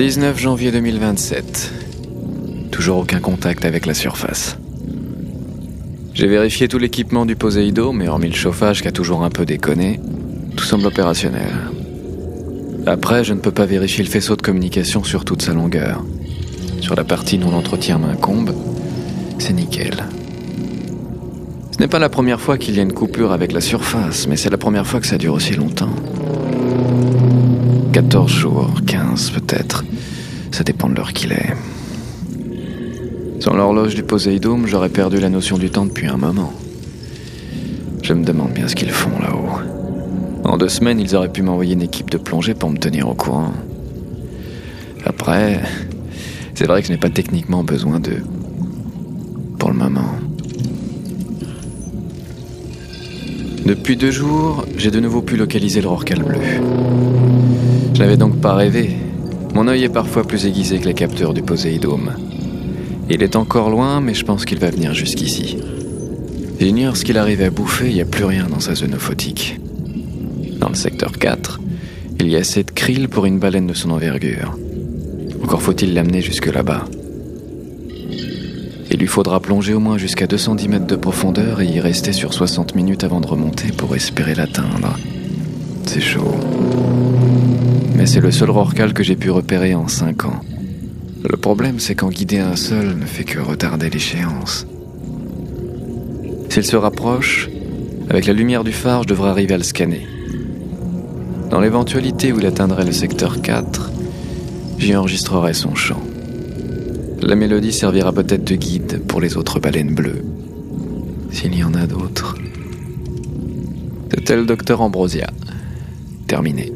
19 janvier 2027. Toujours aucun contact avec la surface. J'ai vérifié tout l'équipement du Poséido, mais hormis le chauffage qui a toujours un peu déconné, tout semble opérationnel. Après, je ne peux pas vérifier le faisceau de communication sur toute sa longueur. Sur la partie dont l'entretien m'incombe, c'est nickel. Ce n'est pas la première fois qu'il y a une coupure avec la surface, mais c'est la première fois que ça dure aussi longtemps. 14 jours, 15 peut-être. Ça dépend de l'heure qu'il est. Sans l'horloge du Poséidome, j'aurais perdu la notion du temps depuis un moment. Je me demande bien ce qu'ils font là-haut. En deux semaines, ils auraient pu m'envoyer une équipe de plongée pour me tenir au courant. Après, c'est vrai que je n'ai pas techniquement besoin d'eux. Pour le moment. Depuis deux jours, j'ai de nouveau pu localiser le rorcal bleu. Je n'avais donc pas rêvé. Mon œil est parfois plus aiguisé que les capteurs du Poséidome. Il est encore loin, mais je pense qu'il va venir jusqu'ici. J'ignore ce qu'il arrive à bouffer, il n'y a plus rien dans sa zone photique. Dans le secteur 4, il y a assez de krill pour une baleine de son envergure. Encore faut-il l'amener jusque là-bas. Il lui faudra plonger au moins jusqu'à 210 mètres de profondeur et y rester sur 60 minutes avant de remonter pour espérer l'atteindre. C'est chaud. Mais c'est le seul rorcal que j'ai pu repérer en 5 ans. Le problème, c'est qu'en guider un seul ne fait que retarder l'échéance. S'il se rapproche, avec la lumière du phare, je devrais arriver à le scanner. Dans l'éventualité où il atteindrait le secteur 4, j'y enregistrerai son chant. La mélodie servira peut-être de guide pour les autres baleines bleues, s'il y en a d'autres. C'était le docteur Ambrosia. Terminé.